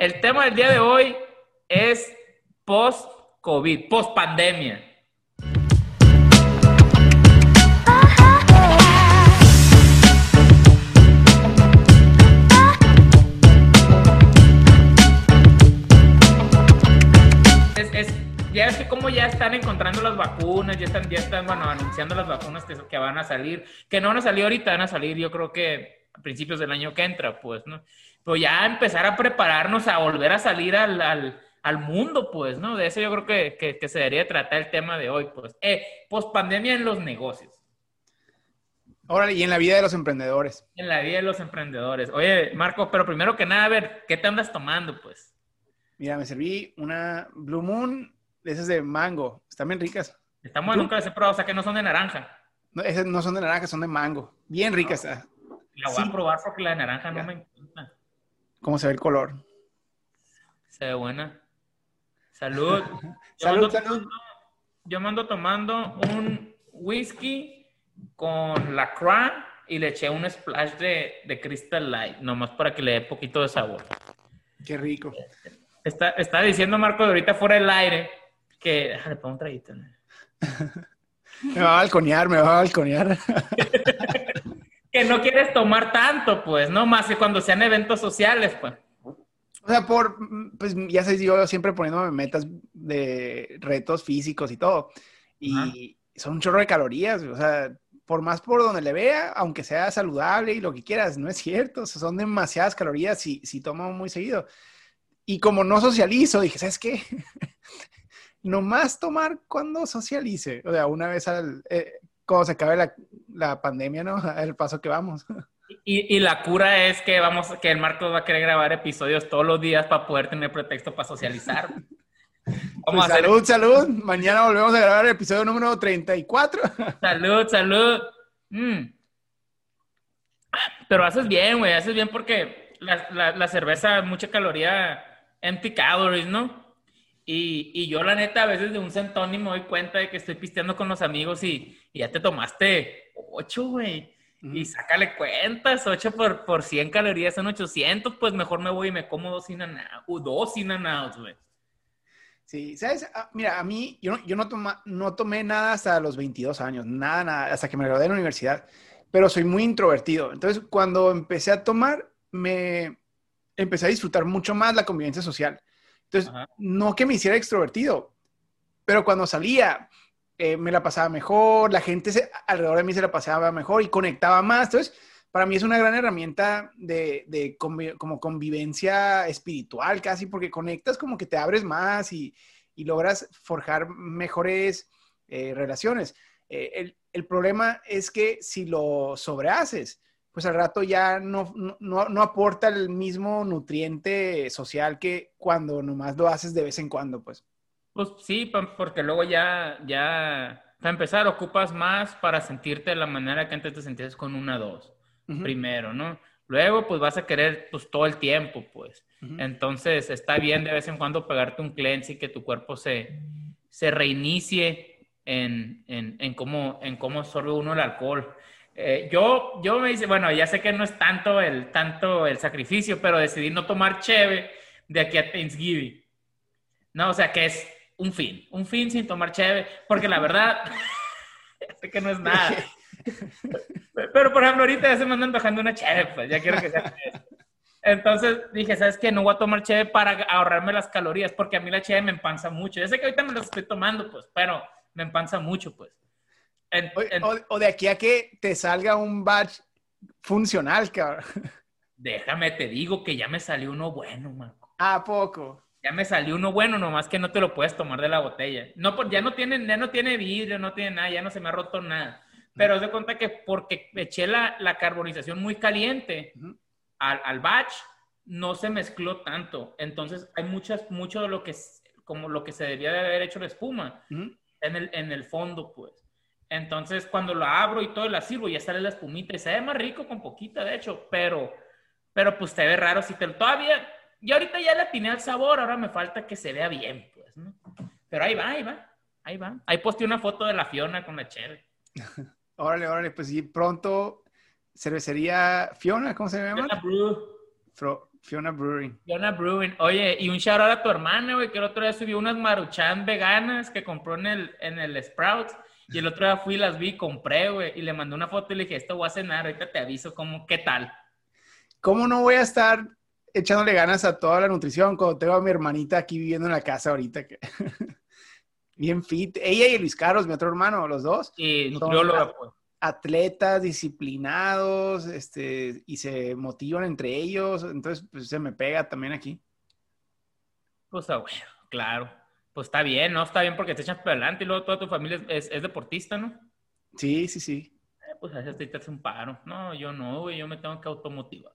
El tema del día de hoy es post-COVID, post-pandemia. Ya es que como ya están encontrando las vacunas, ya están, ya están, bueno, anunciando las vacunas que, que van a salir, que no van a salir ahorita, van a salir yo creo que a principios del año que entra, pues, ¿no? Pero ya empezar a prepararnos a volver a salir al, al, al mundo, pues, ¿no? De eso yo creo que, que, que se debería tratar el tema de hoy, pues. Eh, post pandemia en los negocios, Órale, y en la vida de los emprendedores. en la vida de los emprendedores. Oye, Marco, pero primero que nada, a ver, ¿qué te andas tomando, pues? Mira, me serví una Blue Moon de esas de mango. Están bien ricas. Estamos ¿Tú? nunca las he probado, o sea que no son de naranja. No, esas no son de naranja, son de mango. Bien ricas. ah. La voy Sí. a probar porque la de naranja Ya. no me. ¿Cómo se ve el color? Se ve buena. Salud. Yo Salud, salud. yo mando tomando un whisky con la Crown y le eché un splash de, de Crystal Light, nomás para que le dé poquito de sabor. Qué rico. Está, está diciendo Marco de ahorita fuera del aire que... Déjale, pongo un traguito. ¿no? Me va a balconear, me va a balconear. Que no quieres tomar tanto, pues, no más que cuando sean eventos sociales, pues. O sea, por, pues ya sabes, yo siempre poniéndome metas de retos físicos y todo. Y son un chorro de calorías, o sea, por más por donde le vea, aunque sea saludable y lo que quieras, no es cierto, o sea, son demasiadas calorías si, si tomo muy seguido. Y como no socializo, dije, ¿sabes qué? Nomás tomar cuando socialice, o sea, una vez al, eh, cuando se acabe la, la pandemia, ¿no? El paso que vamos. Y, y la cura es que vamos, que el Marcos va a querer grabar episodios todos los días para poder tener pretexto para socializar. Vamos Pues a hacer salud, salud. Mañana volvemos a grabar el episodio número 34. salud, salud. Mm. Pero haces bien, güey, haces bien porque la, la, la cerveza, mucha caloría, empty calories, ¿no? Y, y yo, la neta, a veces de un centón y me doy cuenta de que estoy pisteando con los amigos y, y ya te tomaste ocho, güey. Y sácale cuentas, 8 por, por 100 calorías son 800, pues mejor me voy y me como dos in o dos in güey. Sí, ¿sabes? Ah, Mira, a mí, yo, no, yo no, toma- no tomé nada hasta los 22 años, nada, nada, hasta que me gradué de la universidad, pero soy muy introvertido. Entonces, cuando empecé a tomar, me empecé a disfrutar mucho más la convivencia social. Entonces, Ajá. no que me hiciera extrovertido, pero cuando salía, eh, me la pasaba mejor, la gente se- alrededor de mí se la pasaba mejor y conectaba más. Entonces, para mí es una gran herramienta de, de como convivencia espiritual casi, porque conectas como que te abres más y, y logras forjar mejores eh, relaciones. Eh, el, el problema es que si lo sobrehaces, pues al rato ya no, no- no aporta el mismo nutriente social que cuando nomás lo haces de vez en cuando, pues. Pues sí, porque luego ya, ya, para empezar, ocupas más para sentirte de la manera que antes te sentías con una dos, Ujú, primero, ¿no? Luego, pues vas a querer, pues todo el tiempo, pues. ujú. Entonces, está bien de vez en cuando pegarte un cleanse y que tu cuerpo se, se reinicie en, en, en cómo, en cómo absorbe uno el alcohol. Eh, yo, yo me dice, bueno, ya sé que no es tanto el, tanto el sacrificio, pero decidí no tomar cheve de aquí a Thanksgiving. No, o sea que es un fin, un fin sin tomar cheve, porque la verdad, sé que no es nada. Pero, por ejemplo, ahorita ya se me andan bajando una cheve, pues ya quiero que sea eso. Entonces dije, ¿sabes qué? No voy a tomar cheve para ahorrarme las calorías, porque a mí la cheve me empanza mucho. Ya sé que ahorita me las estoy tomando, pues, pero me empanza mucho, pues. En- O, en- o- o de aquí a que te salga un batch funcional, cabrón. déjame, te digo que ya me salió uno bueno, Marco. ¿A poco? Ya me salió uno bueno, nomás que no te lo puedes tomar de la botella. No, por- ya no tiene, ya no tiene vidrio, no tiene nada, ya no se me ha roto nada. Pero de cuenta que porque eché la, la carbonización muy caliente Ujú. al, al batch, no se mezcló tanto. Entonces hay muchas, mucho de lo que, como lo que se debía de haber hecho la espuma Ujú. en el, en el fondo, pues. Entonces, cuando la abro y todo y la sirvo, ya sale la espumita y se ve más rico con poquita, de hecho, pero, pero pues te ve raro si te todavía, y ahorita ya le atiné al sabor, ahora me falta que se vea bien, pues, ¿no? Pero ahí va, ahí va, ahí va. Ahí posté una foto de la Fiona con la cheve. Órale, órale, pues sí, pronto cervecería Fiona, ¿cómo se llama? Fiona Brew. Fro- Fiona Brewing. Fiona Brewing. Oye, y un shout out a tu hermana, güey, que el otro día subió unas maruchan veganas que compró en el, en el Sprouts. Y el otro día fui, las vi, compré, güey, y le mandé una foto y le dije, esto voy a cenar, ahorita te aviso cómo, qué tal. ¿Cómo no voy a estar echándole ganas a toda la nutrición cuando tengo a mi hermanita aquí viviendo en la casa ahorita? Que... Bien fit. Ella y Luis Carlos, mi otro hermano, los dos. Y nutrióloga, pues atletas disciplinados, este, y se motivan entre ellos, entonces pues se me pega también aquí. Pues ah, bueno, claro, pues está bien, ¿no? Está bien porque te echas para adelante y luego toda tu familia es, deportista, ¿no? Sí, sí, sí. Eh, pues a te hace un paro. No, yo no, güey, yo me tengo que automotivar.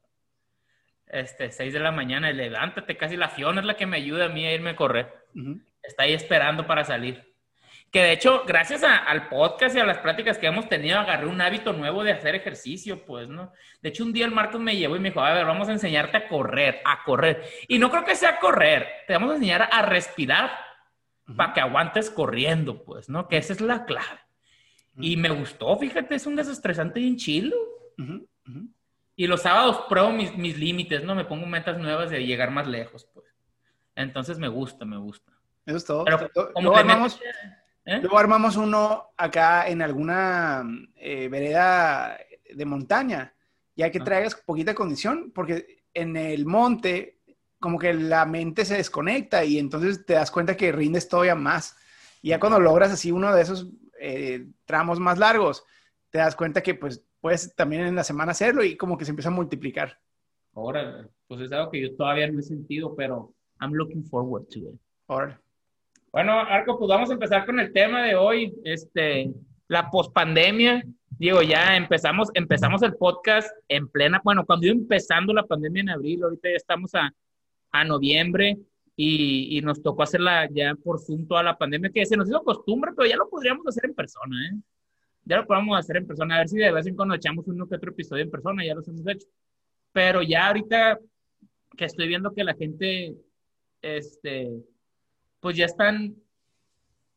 Este, 6 de la mañana, levántate, casi la Fiona es la que me ayuda a mí a irme a correr. Está ahí esperando para salir. Que de hecho, gracias al podcast y a las pláticas que hemos tenido, agarré un hábito nuevo de hacer ejercicio, pues, ¿no? De hecho, un día el Marcos me llevó y me dijo, a ver, vamos a enseñarte a correr, a correr. Y no creo que sea correr, te vamos a enseñar a respirar para que aguantes corriendo, pues, ¿no? Que esa es la clave. Y me gustó, fíjate, es un desestresante bien chilo. Y los sábados pruebo mis, mis límites, ¿no? Me pongo metas nuevas de llegar más lejos, pues. Entonces me gusta, me gusta. Eso es todo. Pero, como vamos... ¿Eh? Luego armamos uno acá en alguna eh, vereda de montaña, ya que traigas poquita condición, porque en el monte como que la mente se desconecta y entonces te das cuenta que rindes todavía más. Y ya cuando logras así uno de esos eh, tramos más largos, te das cuenta que pues puedes también en la semana hacerlo y como que se empieza a multiplicar. Ahora, pues es algo que yo todavía no he sentido, pero I'm looking forward to it. Ahora. Bueno, Arco, pues vamos a empezar con el tema de hoy, este, la pospandemia. Digo, ya empezamos, empezamos el podcast en plena, bueno, cuando iba empezando la pandemia en abril, ahorita ya estamos a, noviembre y, nos tocó hacerla ya por Zoom toda la pandemia, que se nos hizo costumbre, pero ya lo podríamos hacer en persona, ¿eh? Ya lo podemos hacer en persona, a ver si de vez en cuando echamos uno que otro episodio en persona, ya los hemos hecho. Pero ya ahorita que estoy viendo que la gente, este, pues ya están,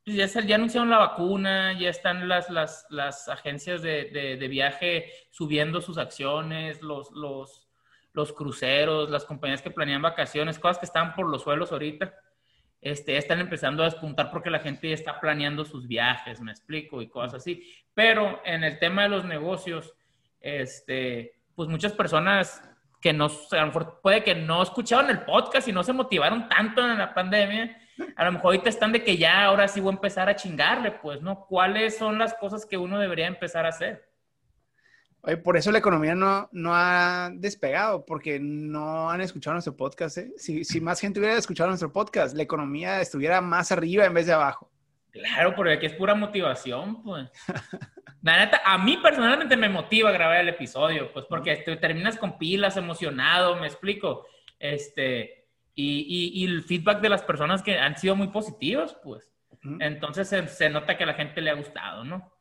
pues ya, ya anunciaron la vacuna, ya están las, las, las agencias de, de, viaje subiendo sus acciones, los, los, los cruceros, las compañías que planean vacaciones, cosas que están por los suelos ahorita. Este, están empezando a despuntar porque la gente ya está planeando sus viajes, me explico, y cosas así. Pero en el tema de los negocios, este, pues muchas personas que no, a lo mejor puede que no escucharon el podcast y no se motivaron tanto en la pandemia, a lo mejor ahorita están de que ya ahora sí voy a empezar a chingarle, pues, ¿no? ¿Cuáles son las cosas que uno debería empezar a hacer? Oye, por eso la economía no, no ha despegado, porque no han escuchado nuestro podcast. ¿eh? Si, si más gente hubiera escuchado nuestro podcast, la economía estuviera más arriba en vez de abajo. Claro, porque aquí es pura motivación, pues. La neta, a mí personalmente me motiva grabar el episodio, pues, porque te terminas con pilas, emocionado, me explico. Este, y, el feedback de las personas que han sido muy positivos, pues. Entonces se, nota que a la gente le ha gustado, ¿no?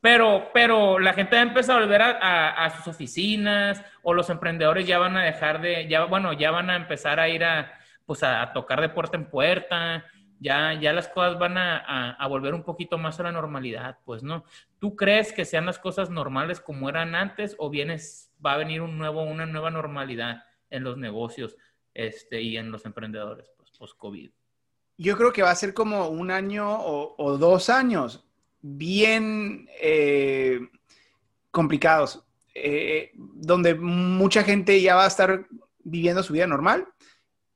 Pero, pero la gente ha empezado a volver a, sus oficinas o los emprendedores ya van a dejar de, ya, bueno, ya van a empezar a ir a, pues a, tocar de puerta en puerta, ya, ya las cosas van a, a, volver un poquito más a la normalidad, pues, ¿no? ¿Tú crees que sean las cosas normales como eran antes o vienes, va a venir un nuevo, una nueva normalidad en los negocios? este, y en los emprendedores pues, post-COVID? Yo creo que va a ser como un año o, dos años bien eh, complicados, eh, donde mucha gente ya va a estar viviendo su vida normal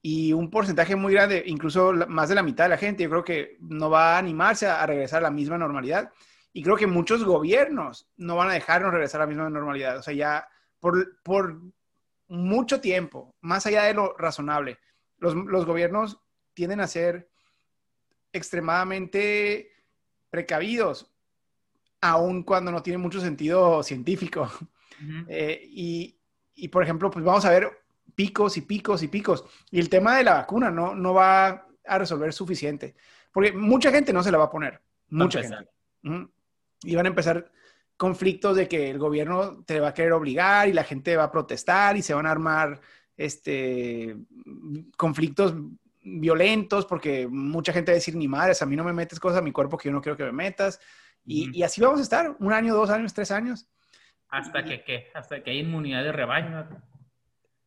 y un porcentaje muy grande, incluso más de la mitad de la gente, yo creo que no va a animarse a, regresar a la misma normalidad. Y creo que muchos gobiernos no van a dejarnos regresar a la misma normalidad. O sea, ya por, por mucho tiempo, más allá de lo razonable. Los, gobiernos tienden a ser extremadamente precavidos, aun cuando no tiene mucho sentido científico. Eh, y, por ejemplo, pues vamos a ver picos y picos y picos. Y el tema de la vacuna no, no va a resolver suficiente, porque mucha gente no se la va a poner. Mucha gente. Y van a empezar conflictos de que el gobierno te va a querer obligar y la gente va a protestar y se van a armar este, conflictos violentos porque mucha gente va a decir, ni madres, a mí no me metes cosas a mi cuerpo que yo no quiero que me metas. Y, así vamos a estar, un año, dos años, tres años. Hasta que, ¿qué? Hasta que hay inmunidad de rebaño.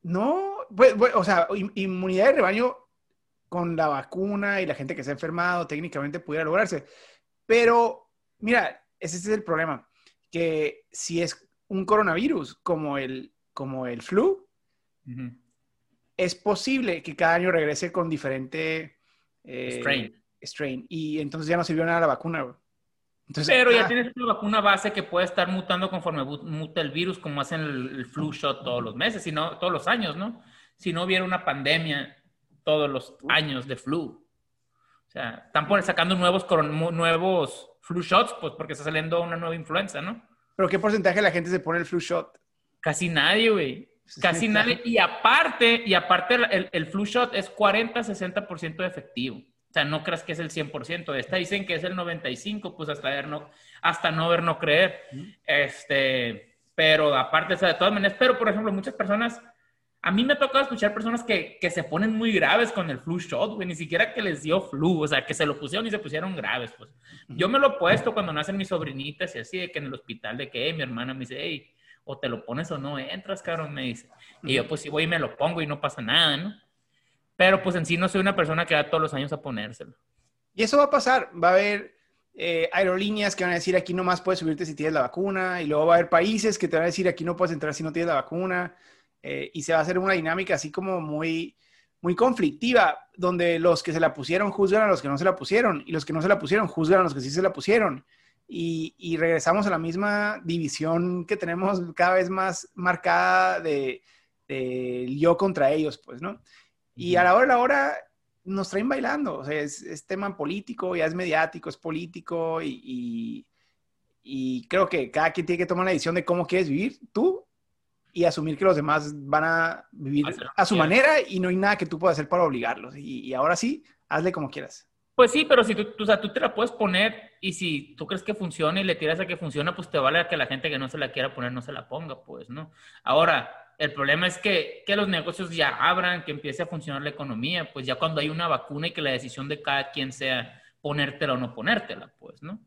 No, pues, pues, o sea, inmunidad de rebaño con la vacuna y la gente que se ha enfermado técnicamente pudiera lograrse. Pero, mira, ese es el problema, que si es un coronavirus como el, como el flu, es posible que cada año regrese con diferente eh, strain. strain. Y entonces ya no sirvió nada la vacuna. Pero ya ah. tienes una vacuna base que puede estar mutando conforme muta el virus, como hacen el, flu shot todos los meses, sino todos los años, ¿no? Si no hubiera una pandemia todos los años de flu. O sea, están sacando nuevos, nuevos flu shots, pues porque está saliendo una nueva influenza, ¿no? ¿Pero qué porcentaje de la gente se pone el flu shot? Casi nadie, güey. Casi nadie. Y aparte, y aparte el, el flu shot es 40-60% efectivo. O sea, no creas que es el 100%. Esta dicen que es el 95%, pues hasta, ver no, hasta no ver, no creer. Este, pero aparte, o sea, de todas maneras, pero por ejemplo, muchas personas, a mí me ha tocado escuchar personas que, que se ponen muy graves con el flu shot, güey, ni siquiera que les dio flu, o sea, que se lo pusieron y se pusieron graves, pues. Yo me lo he puesto cuando nacen mis sobrinitas y así, de que en el hospital, de que mi hermana me dice, hey, o te lo pones o no entras, cabrón, me dice. Y yo, pues sí, voy y me lo pongo y no pasa nada, ¿no? Pero pues en sí no soy una persona que va todos los años a ponérselo. Y eso va a pasar. Va a haber eh, aerolíneas que van a decir aquí no más puedes subirte si tienes la vacuna. Y luego va a haber países que te van a decir aquí no puedes entrar si no tienes la vacuna. Eh, y se va a hacer una dinámica así como muy, muy conflictiva, donde los que se la pusieron juzgan a los que no se la pusieron. Y los que no se la pusieron juzgan a los que sí se la pusieron. Y, y regresamos a la misma división que tenemos cada vez más marcada de, de yo contra ellos, pues, ¿no? Y a la hora de la hora nos traen bailando, o sea, es, tema político, ya es mediático, es político y, y, creo que cada quien tiene que tomar la decisión de cómo quieres vivir tú y asumir que los demás van a vivir a su manera y no hay nada que tú puedas hacer para obligarlos. Y, ahora sí, hazle como quieras. Pues sí, pero si tú, o sea, tú te la puedes poner y si tú crees que funciona y le tiras a que funciona, pues te vale a que la gente que no se la quiera poner no se la ponga, pues, ¿no? Ahora, el problema es que, que, los negocios ya abran, que empiece a funcionar la economía, pues ya cuando hay una vacuna y que la decisión de cada quien sea ponértela o no ponértela, pues, ¿no?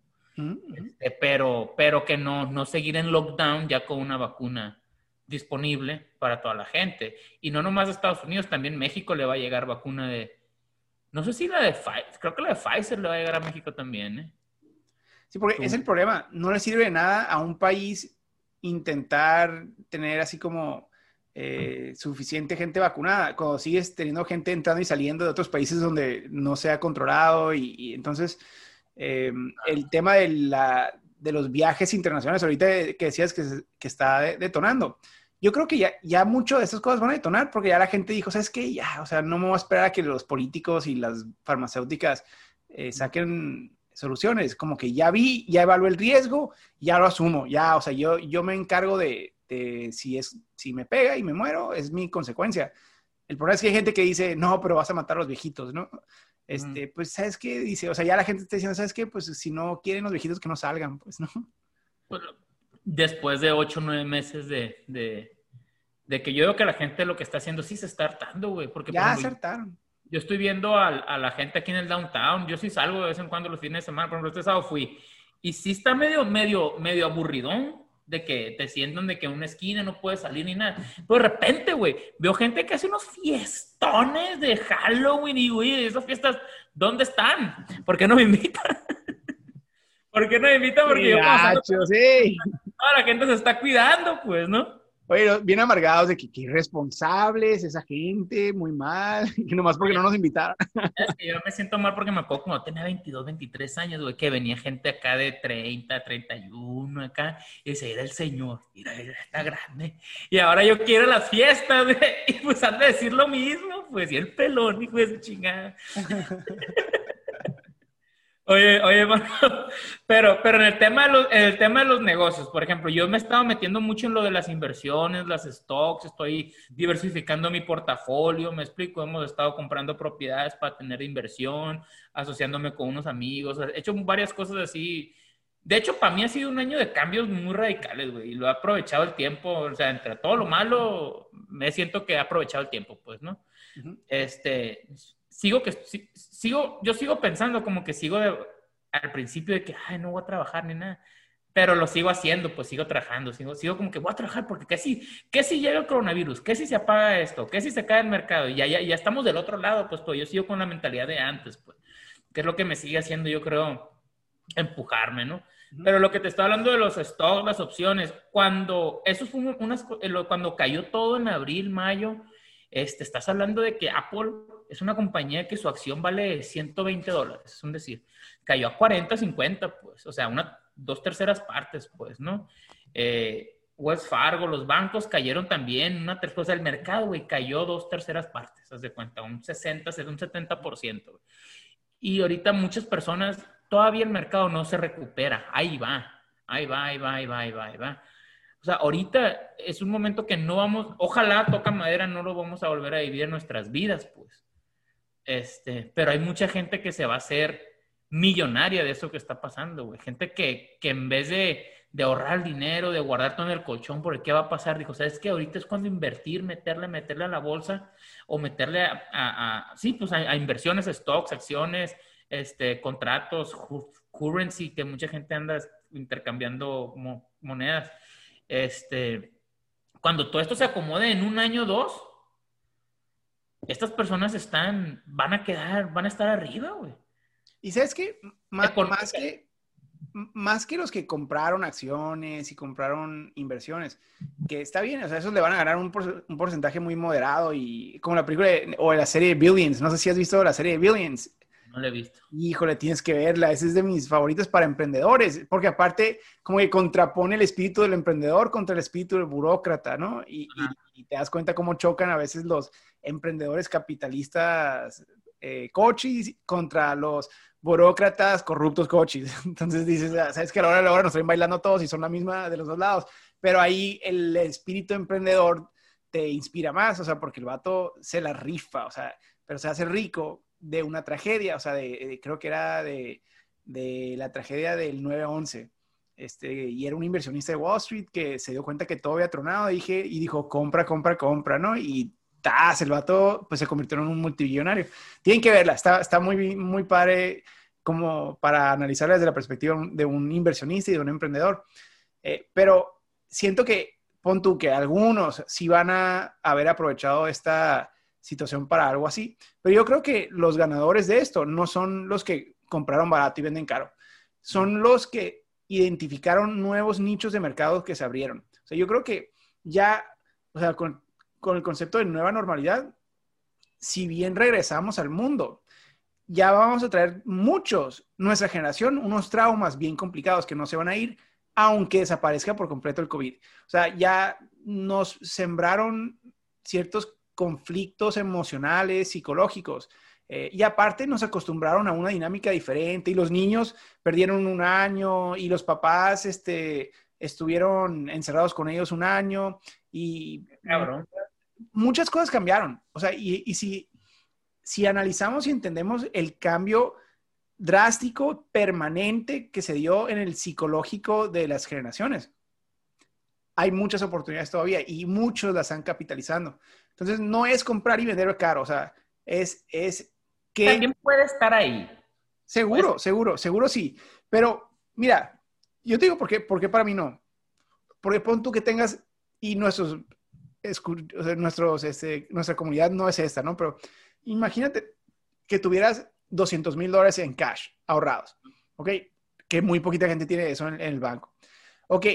Este, pero, pero que no, no seguir en lockdown ya con una vacuna disponible para toda la gente. Y no nomás a Estados Unidos, también México le va a llegar vacuna de... No sé si la de Pfizer, creo que la de Pfizer le va a llegar a México también, ¿eh? Sí, porque es el problema. No le sirve de nada a un país intentar tener así como eh, suficiente gente vacunada, cuando sigues teniendo gente entrando y saliendo de otros países donde no se ha controlado y, entonces eh, el tema de, la, de, los viajes internacionales, ahorita que decías que, que está detonando, yo creo que ya, ya mucho de estas cosas van a detonar porque ya la gente dijo, ¿sabes qué? Ya, o sea, no me voy a esperar a que los políticos y las farmacéuticas eh, saquen soluciones, como que ya vi, ya evalué el riesgo, ya lo asumo, ya, o sea, yo, yo me encargo de, este, si, es, si me pega y me muero, es mi consecuencia. El problema es que hay gente que dice, no, pero vas a matar a los viejitos, ¿no? Este, Pues, ¿sabes qué? Dice, o sea, ya la gente está diciendo, ¿sabes qué? Pues si no quieren los viejitos, que no salgan, pues, ¿no? Bueno, después de ocho o nueve meses de, de, de, que yo veo que la gente lo que está haciendo sí se está hartando, güey. Porque, ya se hartaron. Yo estoy viendo a, a, la gente aquí en el downtown, yo sí salgo de vez en cuando los fines de semana, por ejemplo, este sábado fui, y sí está medio, medio, medio aburridón de que te sientan de que en una esquina no puedes salir ni nada. Pero de repente, güey, veo gente que hace unos fiestones de Halloween y, güey, esas fiestas, ¿dónde están? ¿Por qué no me invitan? ¿Por qué no me invitan? Porque yo, sí. Toda la gente se está cuidando, pues, ¿no? Oye, bien amargados de que, irresponsables, esa gente, muy mal, y nomás porque no nos invitaron. Es que yo me siento mal porque me acuerdo cuando tenía 22, 23 años, güey, que venía gente acá de 30, 31 acá, y decía, era el señor, mira, está grande. Y ahora yo quiero las fiestas, güey, y pues han de decir lo mismo, pues, y el pelón, hijo de su chingada. Oye, oye, pero, pero en el tema, de los, el tema de los negocios, por ejemplo, yo me he estado metiendo mucho en lo de las inversiones, las stocks, estoy diversificando mi portafolio, me explico, hemos estado comprando propiedades para tener inversión, asociándome con unos amigos, he hecho varias cosas así. De hecho, para mí ha sido un año de cambios muy radicales, güey, y lo he aprovechado el tiempo, o sea, entre todo lo malo, me siento que he aprovechado el tiempo, pues, ¿no? Este, sigo que sigo, yo sigo pensando como que sigo al principio de que, ay, no voy a trabajar ni nada. pero lo sigo haciendo, pues sigo trabajando, sigo, sigo como que voy a trabajar porque qué si, qué si llega el coronavirus, qué si se apaga esto, qué si se cae el mercado y ya, ya, ya estamos del otro lado, pues, pues yo sigo con la mentalidad de antes, pues, que es lo que me sigue haciendo, yo creo, empujarme, ¿no? Pero lo que te estoy hablando de los stocks, las opciones, cuando eso fue unas, eh, cuando cayó todo en abril, mayo, este, estás hablando de que Apple es una compañía que su acción vale 120 dólares, es un decir, cayó a 40, 50, pues, o sea, una, dos terceras partes, pues, ¿no? Eh, Wells Fargo, los bancos cayeron también, una tercera, o sea, el mercado, güey, cayó dos terceras partes, haz de cuenta, un 60, un 70%. Y ahorita muchas personas, todavía el mercado no se recupera, ahí va, ahí va, ahí va, ahí va, ahí va, ahí va. O sea, ahorita es un momento que no vamos, ojalá toca madera, no lo vamos a volver a vivir en nuestras vidas, pues. Este, pero hay mucha gente que se va a hacer millonaria de eso que está pasando, güey. Gente que, que en vez de, de, ahorrar dinero, de guardar todo en el colchón, porque qué va a pasar, dijo, ¿sabes qué? Ahorita es cuando invertir, meterle, meterle a la bolsa o meterle a, a, sí, pues a, inversiones, stocks, acciones, este, contratos, currency, que mucha gente anda intercambiando monedas. Este, cuando todo esto se acomode en un año o dos, estas personas están, van a quedar, van a estar arriba, güey. Y sabes qué, más, que, más que los que compraron acciones y compraron inversiones, que está bien, o sea, esos le van a ganar un, un porcentaje muy moderado y como la película o la serie de Billions, no sé si has visto la serie de Billions. No la he visto. Híjole, tienes que verla, ese es de mis favoritos para emprendedores, porque aparte como que contrapone el espíritu del emprendedor contra el espíritu del burócrata, ¿no? Y, y te das cuenta cómo chocan a veces los emprendedores capitalistas eh, coaches contra los burócratas corruptos coaches. Entonces dices, ah, sabes que a la hora de la hora nos están bailando todos y son la misma de los dos lados. Pero ahí el espíritu emprendedor te inspira más, o sea, porque el vato se la rifa, o sea, pero se hace rico de una tragedia, o sea, de, creo que era de, de, la tragedia del 9-11. Este, y era un inversionista de Wall Street que se dio cuenta que todo había tronado dije, y dijo, compra, compra, compra, ¿no? Y ¡tas! el vato pues se convirtió en un multimillonario. Tienen que verla, está, está muy, muy padre como para analizarla desde la perspectiva de un inversionista y de un emprendedor. Eh, pero siento que, pon tú, que algunos sí van a haber aprovechado esta situación para algo así, pero yo creo que los ganadores de esto no son los que compraron barato y venden caro, son los que identificaron nuevos nichos de mercado que se abrieron. O sea, yo creo que ya, o sea, con, con el concepto de nueva normalidad, si bien regresamos al mundo, ya vamos a traer muchos, nuestra generación, unos traumas bien complicados que no se van a ir, aunque desaparezca por completo el COVID. O sea, ya nos sembraron ciertos conflictos emocionales, psicológicos. Eh, y aparte nos acostumbraron a una dinámica diferente y los niños perdieron un año y los papás este, estuvieron encerrados con ellos un año y muchas cosas cambiaron. O sea, y, si, si analizamos y entendemos el cambio drástico, permanente que se dio en el psicológico de las generaciones, hay muchas oportunidades todavía y muchos las están capitalizando. Entonces, no es comprar y vender caro, o sea, es, es que... También puede estar ahí. Seguro, seguro, seguro sí. Pero, mira, yo te digo por qué, por qué para mí no. Porque pon tú que tengas, y nuestros nuestros, este, nuestra comunidad no es esta, ¿no? Pero imagínate que tuvieras 200 mil dólares en cash ahorrados, ¿ok? Que muy poquita gente tiene eso en, el banco. Ok,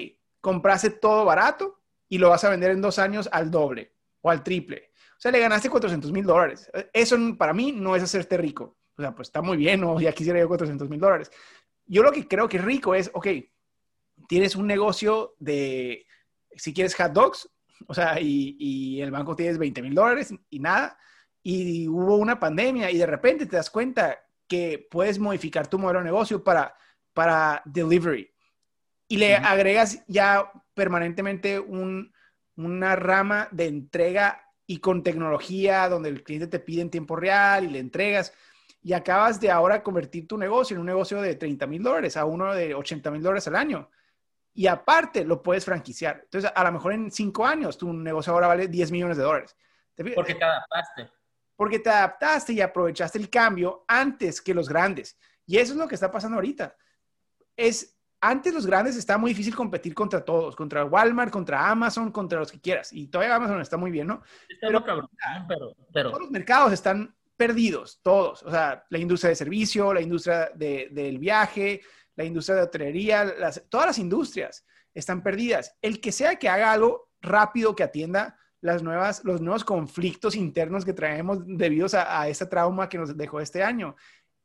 compraste todo barato y lo vas a vender en dos años al doble o al triple. O sea, le ganaste 400 mil dólares. Eso para mí no es hacerte rico. O sea, pues está muy bien, ¿no? Ya quisiera yo 400 mil dólares. Yo lo que creo que es rico es, ok, tienes un negocio de, si quieres hot dogs, o sea, y, el banco tienes 20 mil dólares y nada, y hubo una pandemia y de repente te das cuenta que puedes modificar tu modelo de negocio para, para delivery y le agregas ya permanentemente una rama de entrega y con tecnología donde el cliente te pide en tiempo real y le entregas y acabas de ahora convertir tu negocio en un negocio de 30 mil dólares a uno de 80 mil dólares al año y aparte lo puedes franquiciar. Entonces, a lo mejor en cinco años tu negocio ahora vale 10 millones de dólares. Porque te adaptaste. Porque te adaptaste y aprovechaste el cambio antes que los grandes. Y eso es lo que está pasando ahorita. Es antes los grandes está muy difícil competir contra todos, contra Walmart, contra Amazon, contra los que quieras. Y todavía Amazon está muy bien, ¿no? pero, pero, todos los mercados están perdidos, todos. O sea, la industria de servicio, la industria del viaje, la industria de hotelería, todas las industrias están perdidas. El que sea que haga algo rápido que atienda las nuevas, los nuevos conflictos internos que traemos debido a, a este trauma que nos dejó este año.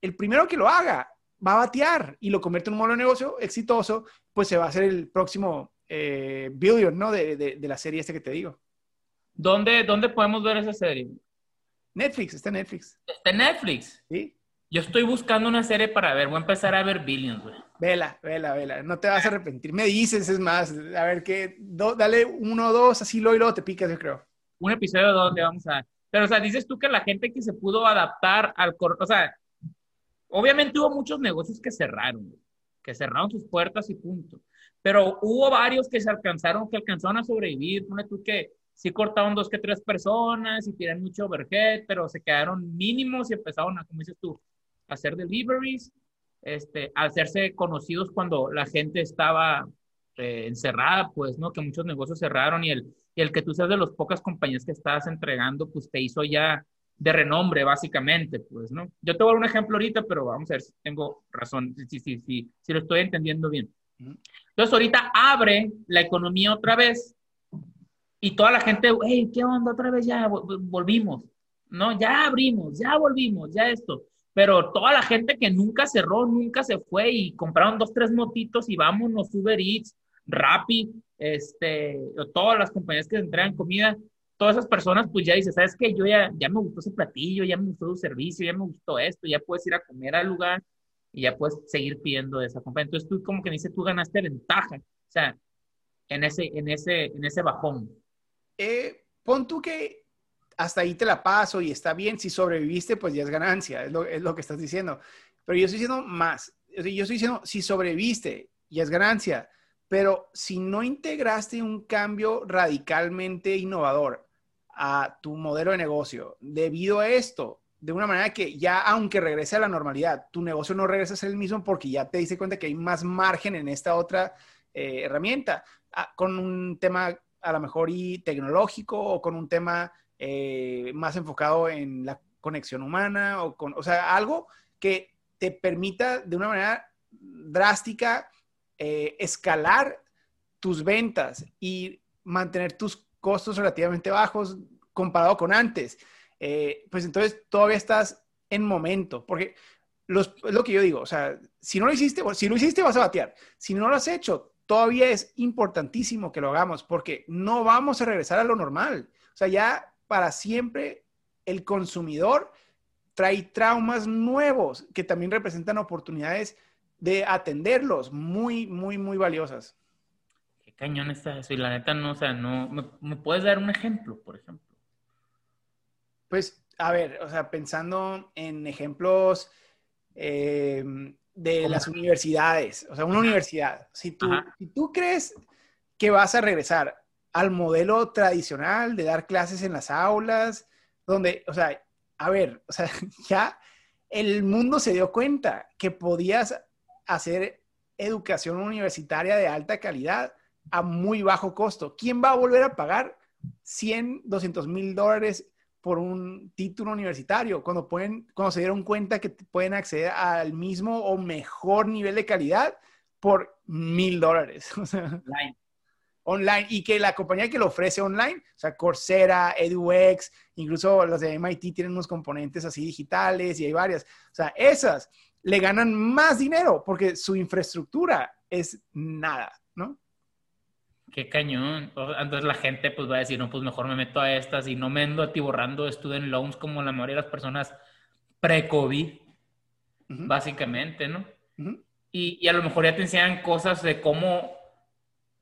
El primero que lo haga va a batear y lo convierte en un modelo de negocio exitoso, pues se va a hacer el próximo eh, billion, ¿no? De, de, la serie este que te digo. ¿Dónde, ¿Dónde podemos ver esa serie? Netflix, está en Netflix. ¿Está en Netflix? Sí. Yo estoy buscando una serie para ver, voy a empezar a ver Billions, güey. Vela, vela, vela, no te vas a arrepentir. Me dices, es más, a ver qué, dale uno o dos, así lo y luego te picas, yo creo. Un episodio donde vamos a... Pero, o sea, dices tú que la gente que se pudo adaptar al... O sea, obviamente hubo muchos negocios que cerraron, que cerraron sus puertas y punto. Pero hubo varios que se alcanzaron, que alcanzaron a sobrevivir. Pone tú que sí cortaron dos que tres personas y tienen mucho overhead, pero se quedaron mínimos y empezaron a, como dices tú, hacer deliveries, este, hacerse conocidos cuando la gente estaba eh, encerrada, pues, ¿no? Que muchos negocios cerraron y el, y el que tú seas de las pocas compañías que estabas entregando, pues te hizo ya de renombre, básicamente, pues, ¿no? Yo te voy a dar un ejemplo ahorita, pero vamos a ver si tengo razón, si, si, si, si lo estoy entendiendo bien. Entonces, ahorita abre la economía otra vez y toda la gente, hey, ¿qué onda? Otra vez ya volvimos, ¿no? Ya abrimos, ya volvimos, ya esto pero toda la gente que nunca cerró, nunca se fue y compraron dos, tres motitos y vámonos, Uber Eats, Rappi, este, todas las compañías que entregan comida, todas esas personas, pues ya dices, ¿sabes qué? Yo ya, ya me gustó ese platillo, ya me gustó su servicio, ya me gustó esto, ya puedes ir a comer al lugar y ya puedes seguir pidiendo de esa compañía. Entonces tú como que dices, tú ganaste ventaja, o sea, en ese, en ese, en ese bajón. Eh, pon tú que hasta ahí te la paso y está bien, si sobreviviste, pues ya es ganancia, es lo, que estás diciendo. Pero yo estoy diciendo más, yo estoy diciendo, si sobreviviste, ya es ganancia, pero si no integraste un cambio radicalmente innovador a tu modelo de negocio. Debido a esto, de una manera que ya, aunque regrese a la normalidad, tu negocio no regresa a ser el mismo porque ya te diste cuenta que hay más margen en esta otra eh, herramienta, ah, con un tema a lo mejor y tecnológico o con un tema eh, más enfocado en la conexión humana o con, o sea, algo que te permita de una manera drástica eh, escalar tus ventas y mantener tus costos relativamente bajos comparado con antes. Eh, pues entonces todavía estás en momento, porque es lo que yo digo, o sea, si no lo hiciste, si lo hiciste vas a batear, si no lo has hecho, todavía es importantísimo que lo hagamos, porque no vamos a regresar a lo normal. O sea, ya para siempre el consumidor trae traumas nuevos que también representan oportunidades de atenderlos muy, muy, muy valiosas. Cañón está eso. Y la neta, no, o sea, no, ¿me, puedes dar un ejemplo, por ejemplo? Pues, a ver, o sea, pensando en ejemplos eh, de las universidades, o sea, una universidad. Si tú, si tú crees que vas a regresar al modelo tradicional de dar clases en las aulas, donde, o sea, a ver, o sea, ya el mundo se dio cuenta que podías hacer educación universitaria de alta calidad a muy bajo costo. ¿Quién va a volver a pagar 100, 200 mil dólares por un título universitario cuando, pueden, cuando se dieron cuenta que pueden acceder al mismo o mejor nivel de calidad por mil dólares? O sea, online y que la compañía que lo ofrece online, o sea, Coursera, EduX, incluso las de MIT tienen unos componentes así digitales y hay varias. O sea, esas le ganan más dinero porque su infraestructura es nada. Qué cañón. Entonces la gente pues va a decir, no, pues mejor me meto a estas y no me ando atiborrando student loans como la mayoría de las personas pre-COVID, básicamente, ¿no? y, y, a lo mejor ya te enseñan cosas de cómo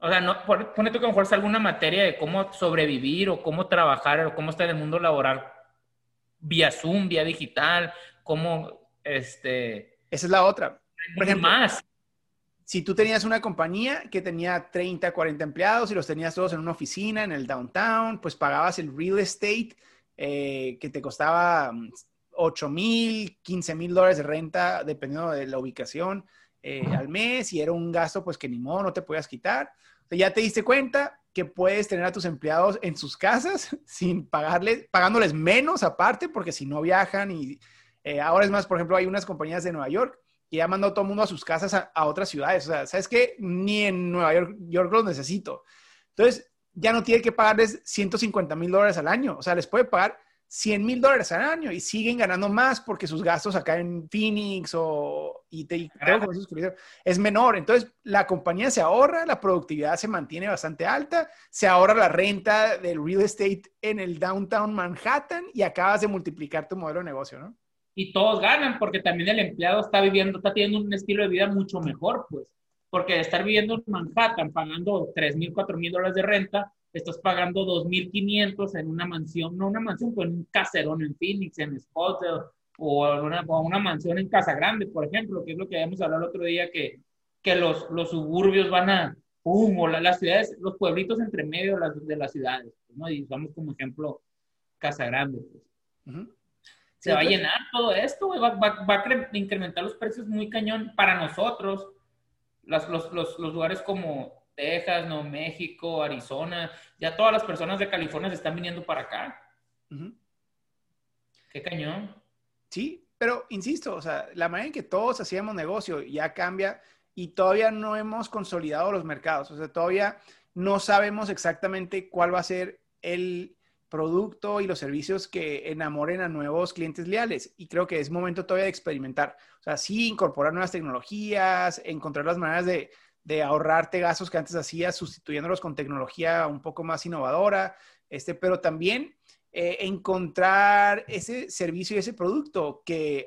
o sea, no, pone tú que a lo mejor es alguna materia de cómo sobrevivir o cómo trabajar o cómo estar en el mundo laboral vía Zoom, vía digital, cómo, este... Esa es la otra. Por ejemplo, más. Si tú tenías una compañía que tenía 30, 40 empleados y los tenías todos en una oficina en el downtown, pues pagabas el real estate eh, que te costaba 8 mm, mil, 15 mil dólares de renta, dependiendo de la ubicación. eh, al mes y era un gasto pues que ni modo no te podías quitar. ya te diste cuenta que puedes tener a tus empleados en sus casas sin pagarles, pagándoles menos aparte, porque si no viajan y eh, ahora es más, por ejemplo, hay unas compañías de Nueva York que ya mandado a todo el mundo a sus casas a, a otras ciudades. O sea, ¿sabes qué? Ni en Nueva York, York los necesito. Entonces, ya no tiene que pagarles 150 mil dólares al año. O sea, les puede pagar 100 mil dólares al año y siguen ganando más porque sus gastos acá en Phoenix o y te, es menor. Entonces, la compañía se ahorra, la productividad se mantiene bastante alta, se ahorra la renta del real estate en el downtown Manhattan y acabas de multiplicar tu modelo de negocio, ¿no? Y todos ganan porque también el empleado está viviendo, está teniendo un estilo de vida mucho mejor, pues. Porque de estar viviendo en Manhattan pagando 3 mil, 4 mil dólares de renta, estás pagando 2.500 en una mansión, no una mansión, pues en un caserón en Phoenix, en Scottsdale, o en una, una, mansión en Casa Grande, por ejemplo, que es lo que habíamos hablado el otro día, que, que los, los suburbios van a, pum, o las ciudades, los pueblitos entre medio de las, de las ciudades, ¿no? Y usamos como ejemplo Casa Grande, pues. Se va a llenar todo esto, va, va, va, a incrementar los precios muy cañón para nosotros. Las, los, los, los lugares como Texas, no México, Arizona, ya todas las personas de California se están viniendo para acá. Qué cañón. Sí, pero insisto, o sea, la manera en que todos hacíamos negocio ya cambia y todavía no hemos consolidado los mercados, o sea, todavía no sabemos exactamente cuál va a ser el producto y los servicios que enamoren a nuevos clientes leales. Y creo que es momento todavía de experimentar. O sea, sí, incorporar nuevas tecnologías, encontrar las maneras de, de ahorrarte gastos que antes hacías, sustituyéndolos con tecnología un poco más innovadora, este, pero también eh, encontrar ese servicio y ese producto que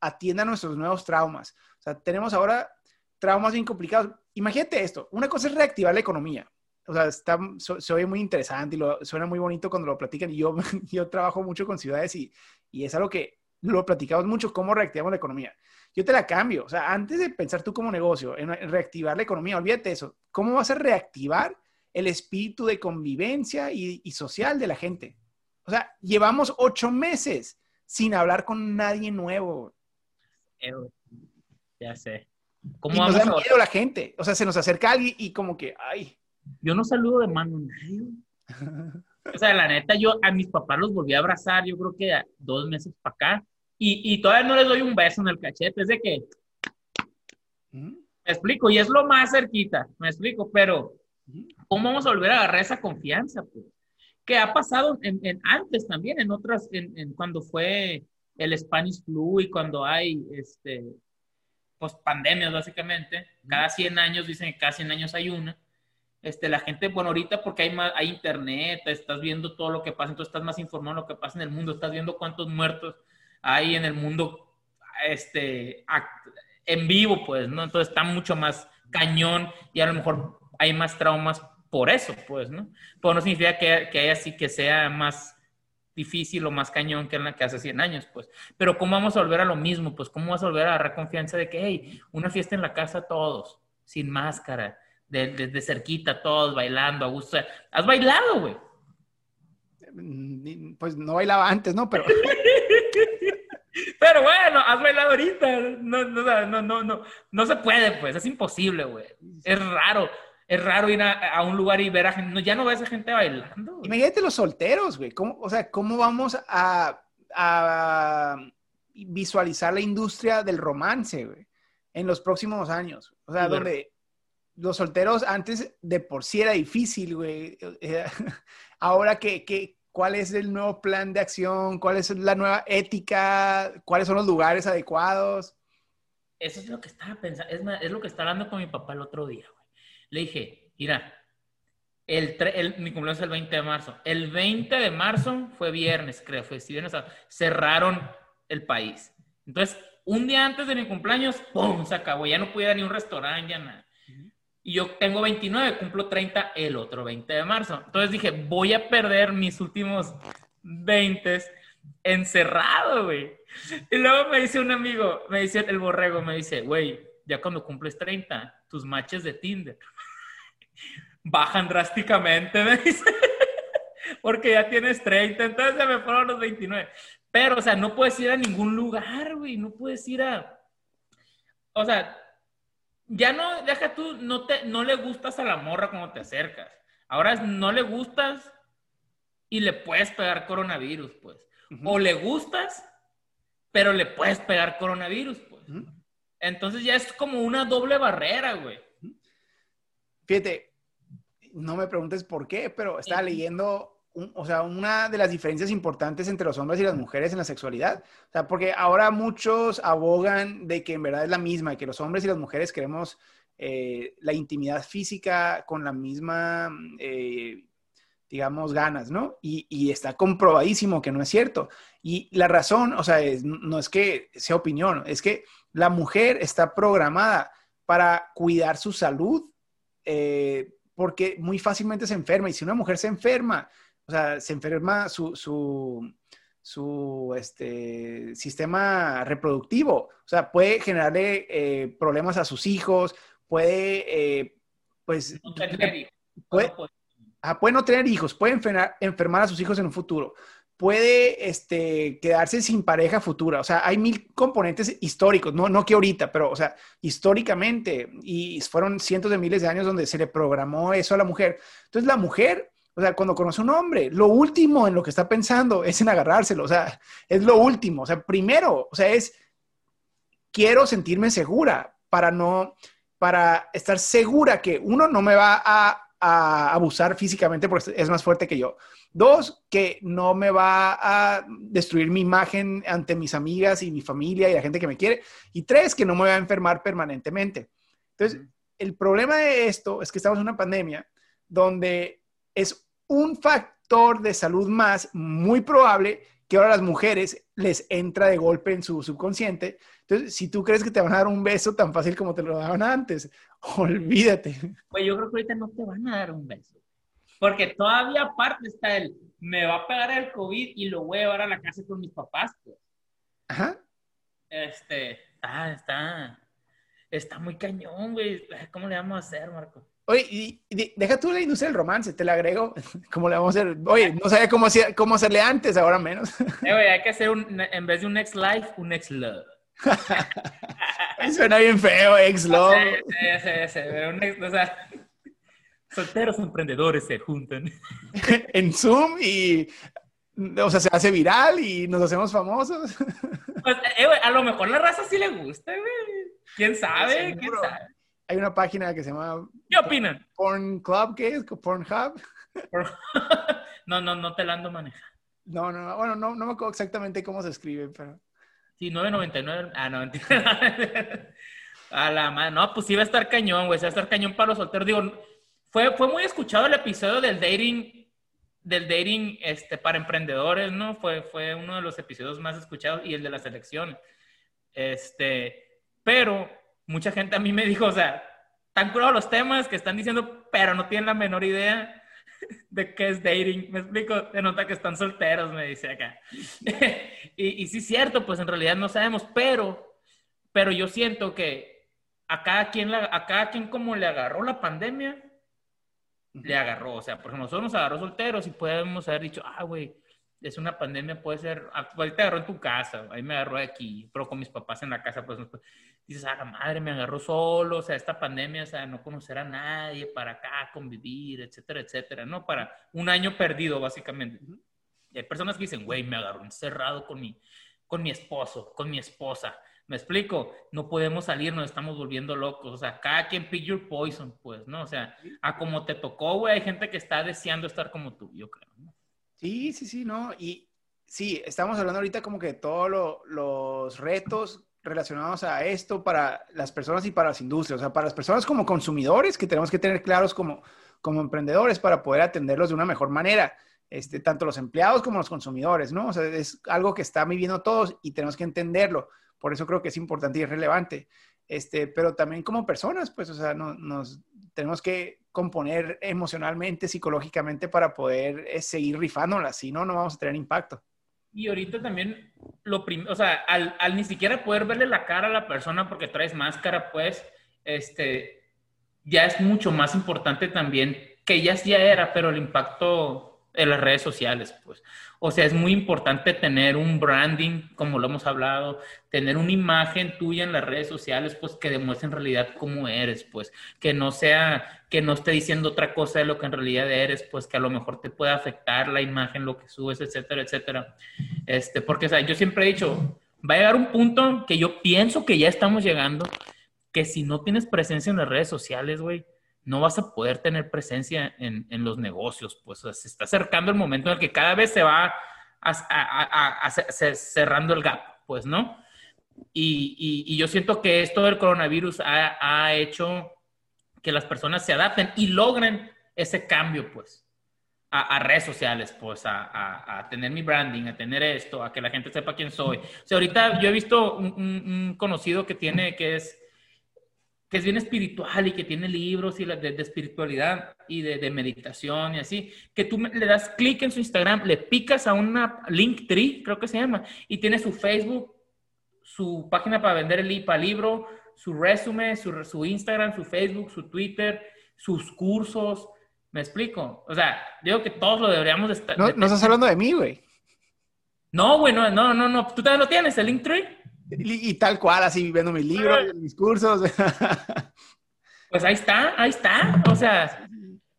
atienda nuestros nuevos traumas. O sea, tenemos ahora traumas bien complicados. Imagínate esto, una cosa es reactivar la economía. O sea, está, se oye muy interesante y lo, suena muy bonito cuando lo platican. Y yo, yo trabajo mucho con ciudades y, y es algo que lo platicamos mucho, cómo reactivamos la economía yo te la cambio. O sea, antes de pensar tú como negocio en reactivar la economía, olvídate eso. ¿Cómo vas a reactivar el espíritu de convivencia y, social de la gente? O sea, llevamos ocho meses sin hablar con nadie nuevo. Ya sé. ¿Cómo y nos da miedo la gente. O sea, se nos acerca alguien y como que, ay. Yo no saludo de mano a nadie. o sea, la neta, yo a mis papás los volví a abrazar, yo creo que dos meses para acá y, y, todavía no les doy un beso en el cachete, es de que, me explico, y es lo más cerquita, me explico, pero ¿cómo vamos a volver a agarrar esa confianza? Pues? Que ha pasado en, en antes también, en otras, en, en, cuando fue el Spanish flu y cuando hay, este, pues pandemias básicamente, cada 100 años, dicen que cada 100 años hay una, este, la gente, bueno, ahorita porque hay, más, hay internet, estás viendo todo lo que pasa, entonces estás más informado de lo que pasa en el mundo, estás viendo cuántos muertos hay en el mundo este, en vivo, pues, ¿no? Entonces está mucho más cañón y a lo mejor hay más traumas por eso, pues, ¿no? Pero no significa que, que haya así que sea más difícil o más cañón que en la que hace 100 años, pues. Pero ¿cómo vamos a volver a lo mismo? Pues, ¿cómo vas a volver a agarrar confianza de que, hey, una fiesta en la casa todos, sin máscara, desde de, cerquita todos, bailando a gusto? ¿Has bailado, güey? Pues no bailaba antes, ¿no? Pero... Pero bueno, has bailado ahorita. No, no, no, no, no, no se puede, pues, es imposible, güey. Es raro. Es raro ir a, un lugar y ver a gente. ya no ves a gente bailando. Imagínate los solteros, güey. ¿Cómo, o sea, ¿cómo vamos a, a visualizar la industria del romance, güey? En los próximos años. O sea, donde los solteros antes de por sí era difícil, güey. Ahora que, que, cuál es el nuevo plan de acción, cuál es la nueva ética, cuáles son los lugares adecuados. Eso es lo que estaba pensando, es, lo que estaba hablando con mi papá el otro día, güey. Le dije, mira, el, mi cumpleaños es el 20 de marzo. El 20 de marzo fue viernes, creo, fue viernes, cerraron el país. Entonces, un día antes de mi cumpleaños, ¡pum! Se acabó, ya no pude ir a ni un restaurante, ya nada. Y yo tengo 29, cumplo 30 el otro 20 de marzo. Entonces dije, voy a perder mis últimos 20 encerrado, güey. Y luego me dice un amigo, me dice el borrego, me dice, güey, ya cuando cumples 30, tus matches de Tinder bajan drásticamente, me dice. Porque ya tienes 30, entonces se me fueron los 29. Pero, o sea, no puedes ir a ningún lugar, güey, no puedes ir a... O sea, ya no, deja tú, no, te, no le gustas a la morra cuando te acercas. Ahora no le gustas y le puedes pegar coronavirus, pues. O le gustas, pero le puedes pegar coronavirus, pues. Entonces ya es como una doble barrera, güey. Fíjate, no me preguntes por qué, pero estaba leyendo o sea, una de las diferencias importantes entre los hombres y las mujeres en la sexualidad. O sea, porque ahora muchos abogan de que en verdad es la misma y que los hombres y las mujeres queremos eh, la intimidad física con la misma, eh, digamos, ganas, ¿no? Y, está comprobadísimo que no es cierto. Y la razón, o sea, no es que sea opinión, es que la mujer está programada para cuidar su salud eh, porque muy fácilmente se enferma. Y si una mujer se enferma, o sea, se enferma su, su, su este, sistema reproductivo. O sea, puede generarle eh, problemas a sus hijos, puede, eh, pues... No tener puede, puede no tener hijos, puede enfermar, enfermar a sus hijos en un futuro puede este, quedarse sin pareja futura. O sea, hay mil componentes históricos, no, no que ahorita, pero, o sea, históricamente, y fueron cientos de miles de años donde se le programó eso a la mujer. Entonces, la mujer o sea, cuando conoce a un hombre, lo último en lo que está pensando es en agarrárselo. O sea, es lo último. O sea, primero, o sea, es quiero sentirme segura para no, para estar segura que uno no me va a, abusar físicamente porque es más fuerte que yo. Dos, que no me va a destruir mi imagen ante mis amigas y mi familia y la gente que me quiere. Y tres, que no me va a enfermar permanentemente. Entonces, el problema de esto es que estamos en una pandemia donde es un factor de salud más muy probable que ahora a las mujeres les entra de golpe en su subconsciente. Entonces, si tú crees que te van a dar un beso tan fácil como te lo daban antes, olvídate. Pues yo creo que ahorita no te van a dar un beso. Porque todavía aparte está el, me va a pegar el COVID y lo voy a llevar a la casa con mis papás. Pues. Ajá. Este, ah, está, está muy cañón, güey. ¿Cómo le vamos a hacer, Marco? Oye, y, deja tú la industria del romance, te la agrego. ¿Cómo le vamos a hacer? Oye, no sabía cómo, cómo hacerle antes, ahora menos. Eh, oye, hay que hacer un, en vez de un next life, un next love. Suena bien feo, ex love. Sí, sí, sí, Pero un ex, o sea, solteros emprendedores se juntan. en Zoom y, o sea, se hace viral y nos hacemos famosos. Pues, eh, a lo mejor la raza sí le gusta, güey. ¿Quién sabe? ¿Quién sabe? Hay una página que se llama... ¿Qué opinan? Porn Club, ¿qué es? Pornhub. no, no, no te la ando manejando. No, no, bueno, no, no me acuerdo exactamente cómo se escribe, pero... Sí, 9.99. Ah, no, A la madre. No, pues va a estar cañón, güey. va a estar cañón para los solteros. Digo, fue, fue muy escuchado el episodio del dating, del dating este, para emprendedores, ¿no? Fue, fue uno de los episodios más escuchados y el de la selección. Este, pero mucha gente a mí me dijo, o sea, tan curados los temas que están diciendo, pero no tienen la menor idea de qué es dating. Me explico, se nota que están solteros, me dice acá. y, y sí cierto, pues en realidad no sabemos, pero, pero yo siento que a cada quien, a cada quien como le agarró la pandemia, le agarró. O sea, porque nosotros nos agarró solteros y podemos haber dicho, ah, güey, es una pandemia, puede ser, ahí te agarró en tu casa, ahí me agarró aquí, pero con mis papás en la casa, pues dices, ah, madre, me agarró solo, o sea, esta pandemia, o sea, no conocer a nadie, para acá, convivir, etcétera, etcétera, ¿no? Para un año perdido, básicamente. Y hay personas que dicen, güey, me agarró encerrado con mi, con mi esposo, con mi esposa. ¿Me explico? No podemos salir, nos estamos volviendo locos. O sea, cada quien pick your poison, pues, ¿no? O sea, a como te tocó, güey, hay gente que está deseando estar como tú, yo creo, ¿no? Sí, sí, sí, no. Y sí, estamos hablando ahorita como que todos los retos relacionados a esto para las personas y para las industrias, o sea, para las personas como consumidores que tenemos que tener claros como, como emprendedores para poder atenderlos de una mejor manera, este, tanto los empleados como los consumidores, ¿no? O sea, es algo que está viviendo todos y tenemos que entenderlo. Por eso creo que es importante y es relevante. Este, pero también como personas, pues, o sea, nos tenemos que componer emocionalmente, psicológicamente para poder eh, seguir rifándola, si no, no vamos a tener impacto. Y ahorita también, lo o sea, al, al, ni siquiera poder verle la cara a la persona porque traes máscara, pues, este, ya es mucho más importante también, que ya ya era, pero el impacto en las redes sociales, pues. O sea, es muy importante tener un branding, como lo hemos hablado, tener una imagen tuya en las redes sociales, pues que demuestre en realidad cómo eres, pues, que no sea, que no esté diciendo otra cosa de lo que en realidad eres, pues que a lo mejor te pueda afectar la imagen, lo que subes, etcétera, etcétera. Este, porque, o sea, yo siempre he dicho, va a llegar un punto que yo pienso que ya estamos llegando, que si no tienes presencia en las redes sociales, güey, no vas a poder tener presencia en, los negocios. Pues se está acercando el momento en el que cada vez se va cerrando el gap, pues, ¿no? Y, yo siento que esto del coronavirus ha, hecho que las personas se adapten y logren ese cambio, pues, a, redes sociales, pues, a, tener mi branding, a tener esto, a que la gente sepa quién soy. O sea, ahorita yo he visto un conocido que tiene, que es que es bien espiritual y que tiene libros y de, de espiritualidad y de, meditación y así, que tú le das clic en su Instagram, le picas a una link tree, creo que se llama, y tiene su Facebook, su página para vender el IPA libro, su resumen, su, su Instagram, su Facebook, su Twitter, sus cursos. ¿Me explico? O sea, digo que todos lo deberíamos estar. No, no estás hablando de mí, güey. No, güey, no, no, no, no. ¿Tú también lo tienes, el Linktree? Y, tal cual, así viviendo mis libros, mis cursos. Pues ahí está, ahí está. O sea,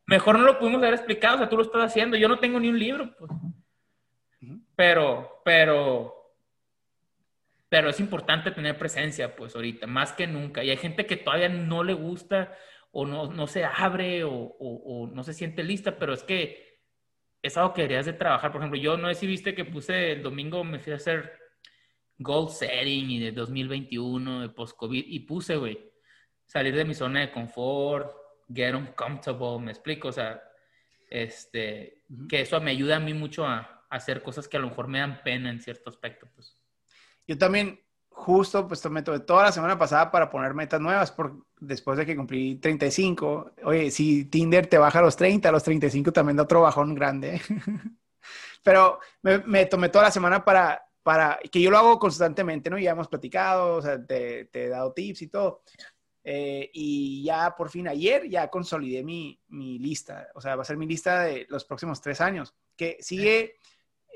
mejor no lo pudimos haber explicado. O sea, tú lo estás haciendo. Yo no tengo ni un libro. Pues. Pero, pero, pero es importante tener presencia, pues ahorita, más que nunca. Y hay gente que todavía no le gusta o no, no se abre o, o, no se siente lista, pero es que es algo que deberías de trabajar. Por ejemplo, yo no sé si viste que puse el domingo, me fui a hacer goal setting y de 2021, de post-COVID, y puse, güey, salir de mi zona de confort, get uncomfortable, me explico, o sea, este, que eso me ayuda a mí mucho a, hacer cosas que a lo mejor me dan pena en cierto aspecto, pues. Yo también, justo, pues tomé toda la semana pasada para poner metas nuevas, por, después de que cumplí 35. Oye, si Tinder te baja a los 30, a los 35 también da otro bajón grande. Pero me, me tomé toda la semana para para que yo lo hago constantemente, ¿no? Ya hemos platicado, o sea, te, he dado tips y todo. Eh, y ya por fin ayer ya consolidé mi, mi, lista, o sea, va a ser mi lista de los próximos tres años, que sigue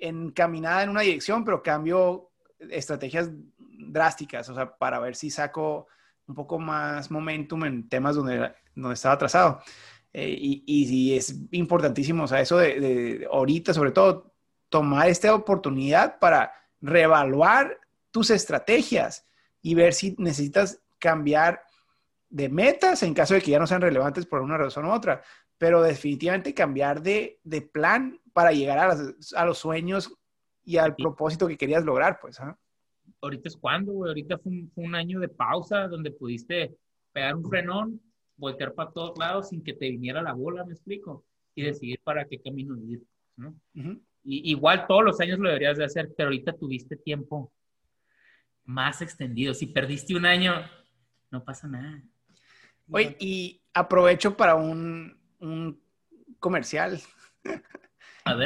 encaminada en una dirección, pero cambio estrategias drásticas, o sea, para ver si saco un poco más momentum en temas donde, donde estaba atrasado. Eh, y, y, es importantísimo, o sea, eso de, de ahorita, sobre todo, tomar esta oportunidad para reevaluar tus estrategias y ver si necesitas cambiar de metas en caso de que ya no sean relevantes por una razón u otra, pero definitivamente cambiar de, plan para llegar a, los sueños y al propósito que querías lograr, pues. ¿ah? Ahorita es cuando, güey, ahorita fue un, año de pausa donde pudiste pegar un frenón, voltear para todos lados sin que te viniera la bola, me explico, y decidir para qué camino ir, ¿no? Igual todos los años lo deberías de hacer, pero ahorita tuviste tiempo más extendido. Si perdiste un año, no pasa nada. Oye, y aprovecho para un, comercial.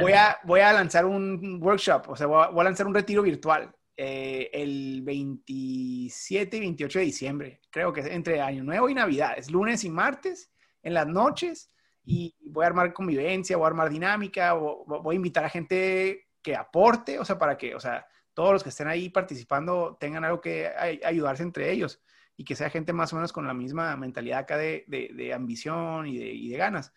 Voy, a, voy a lanzar un workshop, o sea, voy a, lanzar un retiro virtual eh, el 27 y 28 de diciembre, creo que es entre Año Nuevo y Navidad, es lunes y martes en las noches y voy a armar convivencia, voy a armar dinámica, voy a invitar a gente que aporte, o sea, para que, o sea, todos los que estén ahí participando tengan algo que ayudarse entre ellos y que sea gente más o menos con la misma mentalidad acá de, de, ambición y de, y de, ganas.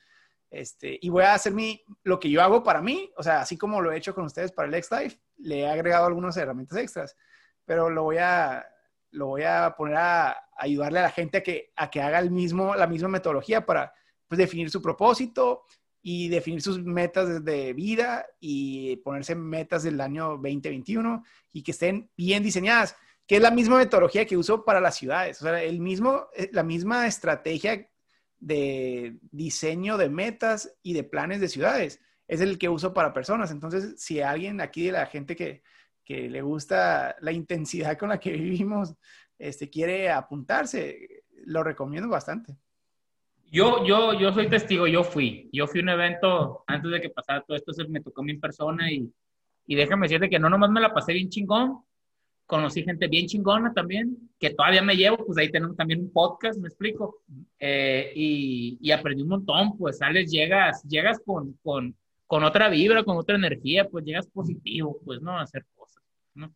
Este, y voy a hacer mi, lo que yo hago para mí, o sea, así como lo he hecho con ustedes para el X-Life, le he agregado algunas herramientas extras, pero lo voy a, lo voy a poner a, ayudarle a la gente a que, a que haga el mismo, la misma metodología para pues, definir su propósito y definir sus metas de vida y ponerse metas del año 2021 y que estén bien diseñadas, que es la misma metodología que uso para las ciudades, o sea, el mismo, eh, la misma estrategia de diseño de metas y de planes de ciudades es el que uso para personas. Entonces, si alguien aquí de la gente que, que le gusta la intensidad con la que vivimos, este, quiere apuntarse, lo recomiendo bastante. Yo, yo, yo soy testigo, yo fui. Yo fui a un evento antes de que pasara todo esto, me tocó mi persona y, y déjame decirte que no nomás me la pasé bien chingón, conocí gente bien chingona también, que todavía me llevo, pues ahí tenemos también un podcast, me explico, eh, y, y, aprendí un montón, pues sales, llegas, llegas con, con, con otra vibra, con otra energía, pues llegas positivo, pues, ¿no? A hacer cosas, ¿no?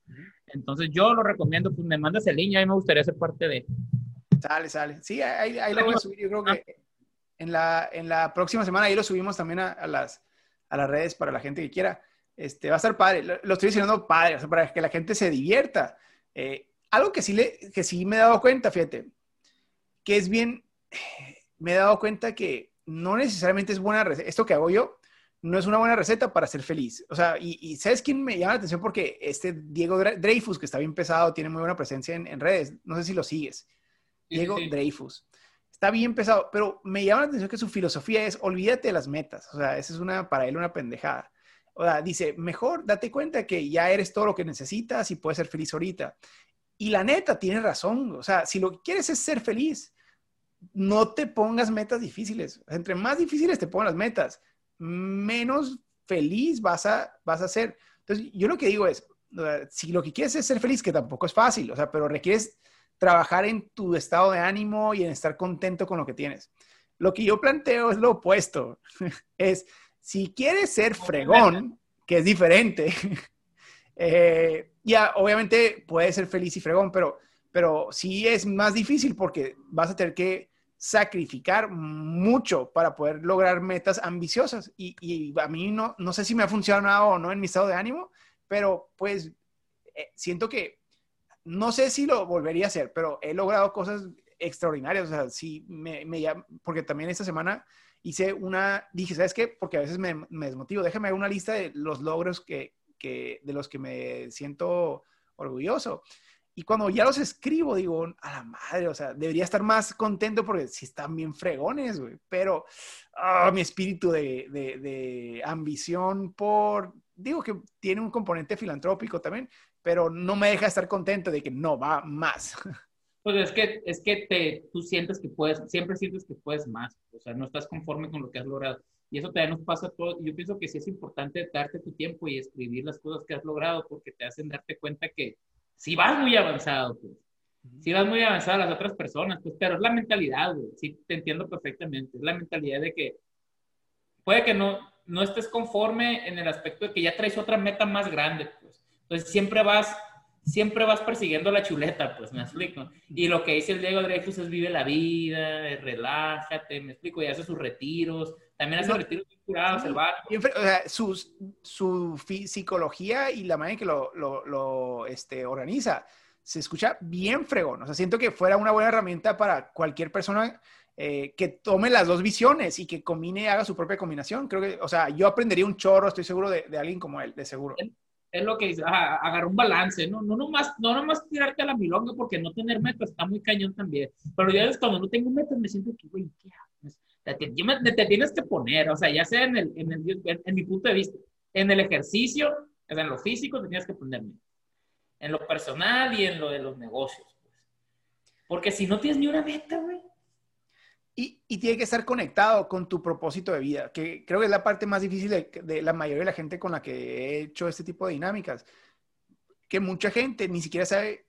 Entonces yo lo recomiendo, pues me mandas el link, a mí me gustaría ser parte de... Sale, sale. Sí, ahí, ahí lo voy a subir, yo creo que en la, en la próxima semana ahí lo subimos también a, las, a las redes para la gente que quiera. Este, va a ser padre, lo, estoy diciendo padre, o sea, para que la gente se divierta. Eh, algo que sí, le, que sí me he dado cuenta, fíjate, que es bien, me he dado cuenta que no necesariamente es buena receta. Esto que hago yo no es una buena receta para ser feliz. O sea, y, ¿sabes quién me llama la atención? Porque este Diego Dreyfus, que está bien pesado, tiene muy buena presencia en, redes. No sé si lo sigues. Diego Dreyfus. Está bien pesado, pero me llama la atención que su filosofía es olvídate de las metas. O sea, esa es una, para él una pendejada. O sea, dice, mejor date cuenta que ya eres todo lo que necesitas y puedes ser feliz ahorita. Y la neta, tiene razón. O sea, si lo que quieres es ser feliz, no te pongas metas difíciles. Entre más difíciles te pongas las metas, menos feliz vas a, vas a ser. Entonces, yo lo que digo es, si lo que quieres es ser feliz, que tampoco es fácil, o sea, pero requieres trabajar en tu estado de ánimo y en estar contento con lo que tienes. Lo que yo planteo es lo opuesto. es, si quieres ser fregón, que es diferente, eh, ya obviamente puedes ser feliz y fregón, pero, pero sí es más difícil porque vas a tener que sacrificar mucho para poder lograr metas ambiciosas. Y, a mí no, no sé si me ha funcionado o no en mi estado de ánimo, pero pues eh, siento que no sé si lo volvería a hacer, pero he logrado cosas extraordinarias. O sea, sí, me, me porque también esta semana hice una, dije, ¿sabes qué? Porque a veces me, me desmotivo, déjame hacer una lista de los logros que, que, de los que me siento orgulloso. Y cuando ya los escribo, digo, a la madre, o sea, debería estar más contento porque si están bien fregones, güey. Pero ah, mi espíritu de, de, ambición por, digo que tiene un componente filantrópico también, pero no me deja estar contento de que no va más. Pues es que, es que te, tú sientes que puedes, siempre sientes que puedes más, o sea, no estás conforme con lo que has logrado. Y eso también nos pasa a todos. Yo pienso que sí es importante darte tu tiempo y escribir las cosas que has logrado porque te hacen darte cuenta que si vas muy avanzado, pues, si vas muy avanzado a las otras personas, pues, pero es la mentalidad, sí, te entiendo perfectamente, es la mentalidad de que puede que no, no estés conforme en el aspecto de que ya traes otra meta más grande, pues, entonces siempre vas siempre vas persiguiendo la chuleta, pues, me explico. Y lo que dice el Diego Dreyfus es vive la vida, relájate, me explico, y hace sus retiros, también hace retiros curados, el bar. O sea, su, su psicología y la manera en que lo, lo, lo este, organiza se escucha bien fregón. O sea, siento que fuera una buena herramienta para cualquier persona eh, que tome las dos visiones y que combine, haga su propia combinación. Creo que, o sea, yo aprendería un chorro, estoy seguro, de, de alguien como él, de seguro es lo que dice, agarrar un balance, ¿no? No nomás, no nomás tirarte a la milonga porque no tener metas está muy cañón también. Pero yo cuando no tengo metas me siento que, güey, ¿qué haces? Te, tienes que poner, o sea, ya sea en, el, en, el, en, mi punto de vista, en el ejercicio, o sea, en lo físico te que poner En lo personal y en lo de los negocios, pues. Porque si no tienes ni una meta, güey, y, y, tiene que estar conectado con tu propósito de vida, que creo que es la parte más difícil de, la mayoría de la gente con la que he hecho este tipo de dinámicas, que mucha gente ni siquiera sabe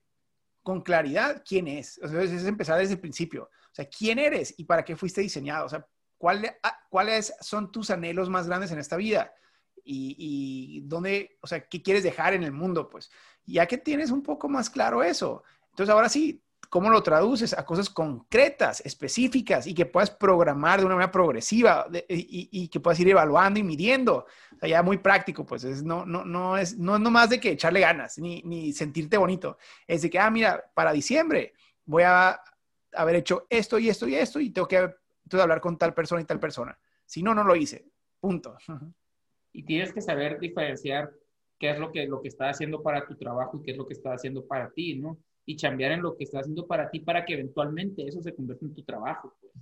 con claridad quién es. O sea, es empezar desde el principio. O sea, quién eres y para qué fuiste diseñado. O sea, ah, ¿cuáles son tus anhelos más grandes en esta vida? Y, y, dónde, o sea, qué quieres dejar en el mundo, pues. Ya que tienes un poco más claro eso, entonces ahora sí, cómo lo traduces a cosas concretas, específicas y que puedas programar de una manera progresiva y, que puedas ir evaluando y midiendo. Ya muy práctico, pues es, no, no, es, no es de que echarle ganas ni, ni sentirte bonito. Es de que, ah, mira, para diciembre voy a haber hecho esto y esto y esto y tengo que hablar con tal persona y tal persona. Si no, no lo hice. Punto. Y tienes que saber diferenciar qué es lo que, lo que está haciendo para tu trabajo y qué es lo que está haciendo para ti, ¿no? Y cambiar en lo que estás haciendo para ti para que eventualmente eso se convierta en tu trabajo. Pues.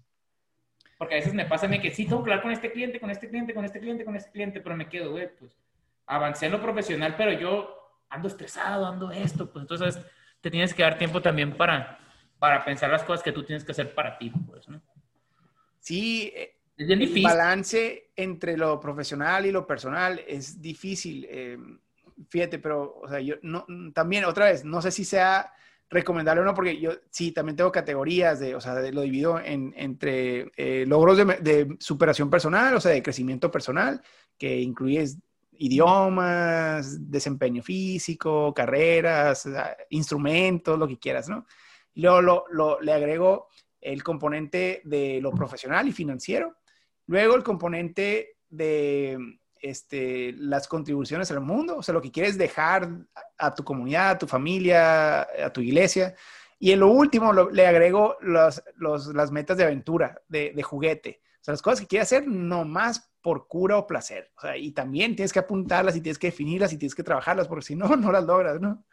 Porque a veces me pasa a mí que sí tengo que hablar con este cliente, con este cliente, con este cliente, con este cliente, pero me quedo, güey, pues avancé en lo profesional, pero yo ando estresado, ando esto, pues entonces te tienes que dar tiempo también para, para pensar las cosas que tú tienes que hacer para ti, pues, ¿no? Sí, es bien difícil. El balance entre lo profesional y lo personal es difícil. Eh, fíjate, pero, o sea, yo no, también otra vez, no sé si sea recomendable o no, porque yo sí, también tengo categorías de, o sea, lo divido en, entre eh, logros de, superación personal, o sea, de crecimiento personal, que incluye idiomas, desempeño físico, carreras, instrumentos, lo que quieras, ¿no? Luego lo, le agrego el componente de lo profesional y financiero. Luego el componente de este, las contribuciones al mundo, o sea, lo que quieres dejar a tu comunidad, a tu familia, a tu iglesia. Y en lo último le agrego las metas de aventura, de, de, juguete. O sea, las cosas que quieres hacer nomás por cura o placer. O sea, y también tienes que apuntarlas y tienes que definirlas y tienes que trabajarlas, porque si no, no las logras, ¿no?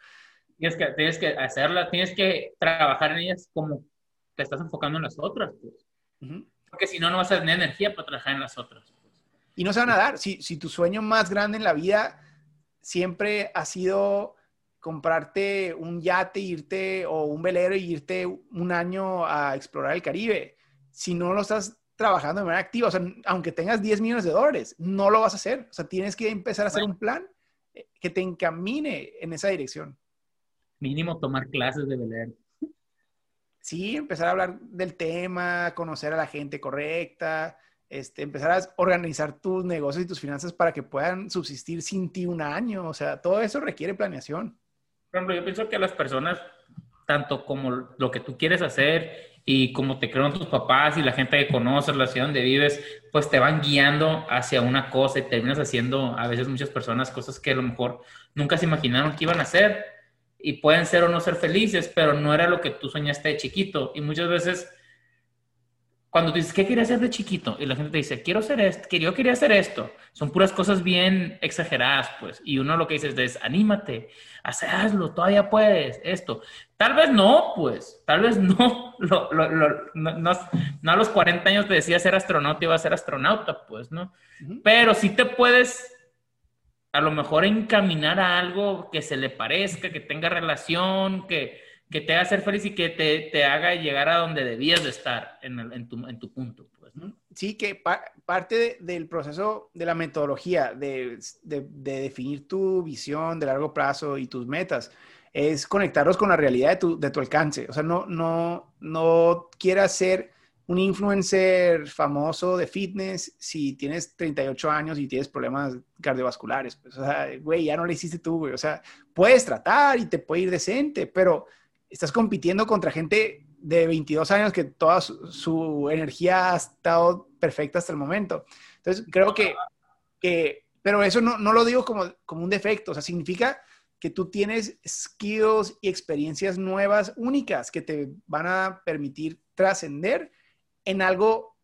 Tienes que, tienes que hacerlas, tienes que trabajar en ellas como te estás enfocando en las otras, pues. Porque si no, no vas a tener energía para trabajar en las otras. Y no se van a dar. Si, si tu sueño más grande en la vida siempre ha sido comprarte un yate, irte o un velero y irte un año a explorar el Caribe. Si no lo estás trabajando de manera activa, o sea, aunque tengas 10 millones de dólares, no lo vas a hacer. O sea, tienes que empezar a hacer un plan eh, que te encamine en esa dirección. Mínimo tomar clases de velero. Sí, empezar a hablar del tema, conocer a la gente correcta, este, empezar a organizar tus negocios y tus finanzas para que puedan subsistir sin ti un año. O sea, todo eso requiere planeación. Por ejemplo, yo pienso que las personas, tanto como lo que tú quieres hacer y como te crearon tus papás y la gente que conoces, la ciudad donde vives, pues te van guiando hacia una cosa y terminas haciendo a veces muchas personas cosas que a lo mejor nunca se imaginaron que iban a hacer y pueden ser o no ser felices, pero no era lo que tú soñaste de chiquito. Y muchas veces cuando dices, ¿qué quería hacer de chiquito? Y la gente te dice, quiero hacer esto, yo quería hacer esto. Son puras cosas bien exageradas, pues. Y uno lo que dice es, anímate, hazlo, todavía puedes, esto. Tal vez no, pues. Tal vez no. no, a los 40 años te decía ser astronauta iba a ser astronauta, pues, ¿no? Pero sí te puedes a lo mejor encaminar a algo que se le parezca, que tenga relación, que que te haga ser feliz y que te, haga llegar a donde debías de estar en, tu, punto. Pues, Sí, que parte del proceso de la metodología, de, definir tu visión de largo plazo y tus metas, es conectarlos con la realidad de tu, alcance. O sea, no, no, no quieras ser un influencer famoso de fitness si tienes 38 años y tienes problemas cardiovasculares. Pues, o sea, güey, ya no lo hiciste tú, güey. O sea, puedes tratar y te puede ir decente, pero estás compitiendo contra gente de 22 años que toda su, energía ha estado perfecta hasta el momento. Entonces, creo que, pero eso no, lo digo como, un defecto, o sea, significa que tú tienes skills y experiencias nuevas, únicas, que te van a permitir trascender en algo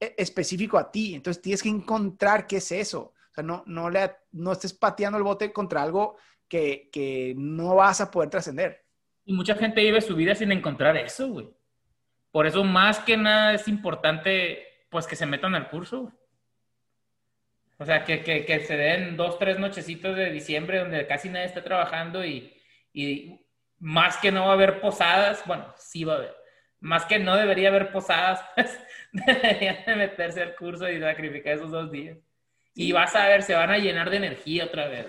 e, específico a ti. Entonces, tienes que encontrar qué es eso. O sea, no, no, le, estés pateando el bote contra algo que no vas a poder trascender. Y mucha gente vive su vida sin encontrar eso, güey. Por eso, más que nada, es importante, pues, que se metan al curso. O sea, que, que, se den dos, tres nochecitos de diciembre donde casi nadie está trabajando y, y más que no va a haber posadas, bueno, sí va a haber, más que no debería haber posadas, pues deberían de meterse al curso y sacrificar esos dos días. Y vas a ver, se van a llenar de energía otra vez.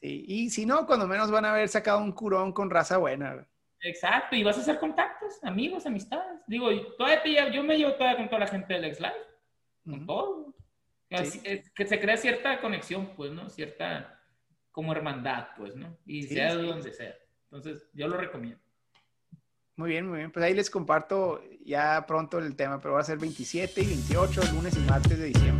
Y si no, cuando menos van a haber sacado un curón con raza buena. Exacto, y vas a hacer contactos, amigos, amistades. Digo, todavía yo me llevo todavía con toda la gente del ex live, con todo. que se crea cierta conexión, pues, ¿no? Cierta como hermandad, pues, ¿no? Y sea de donde sea. Entonces, yo lo recomiendo. Muy bien, muy bien. Pues ahí les comparto ya pronto el tema, pero va a ser 27 y 28, lunes y martes de diciembre.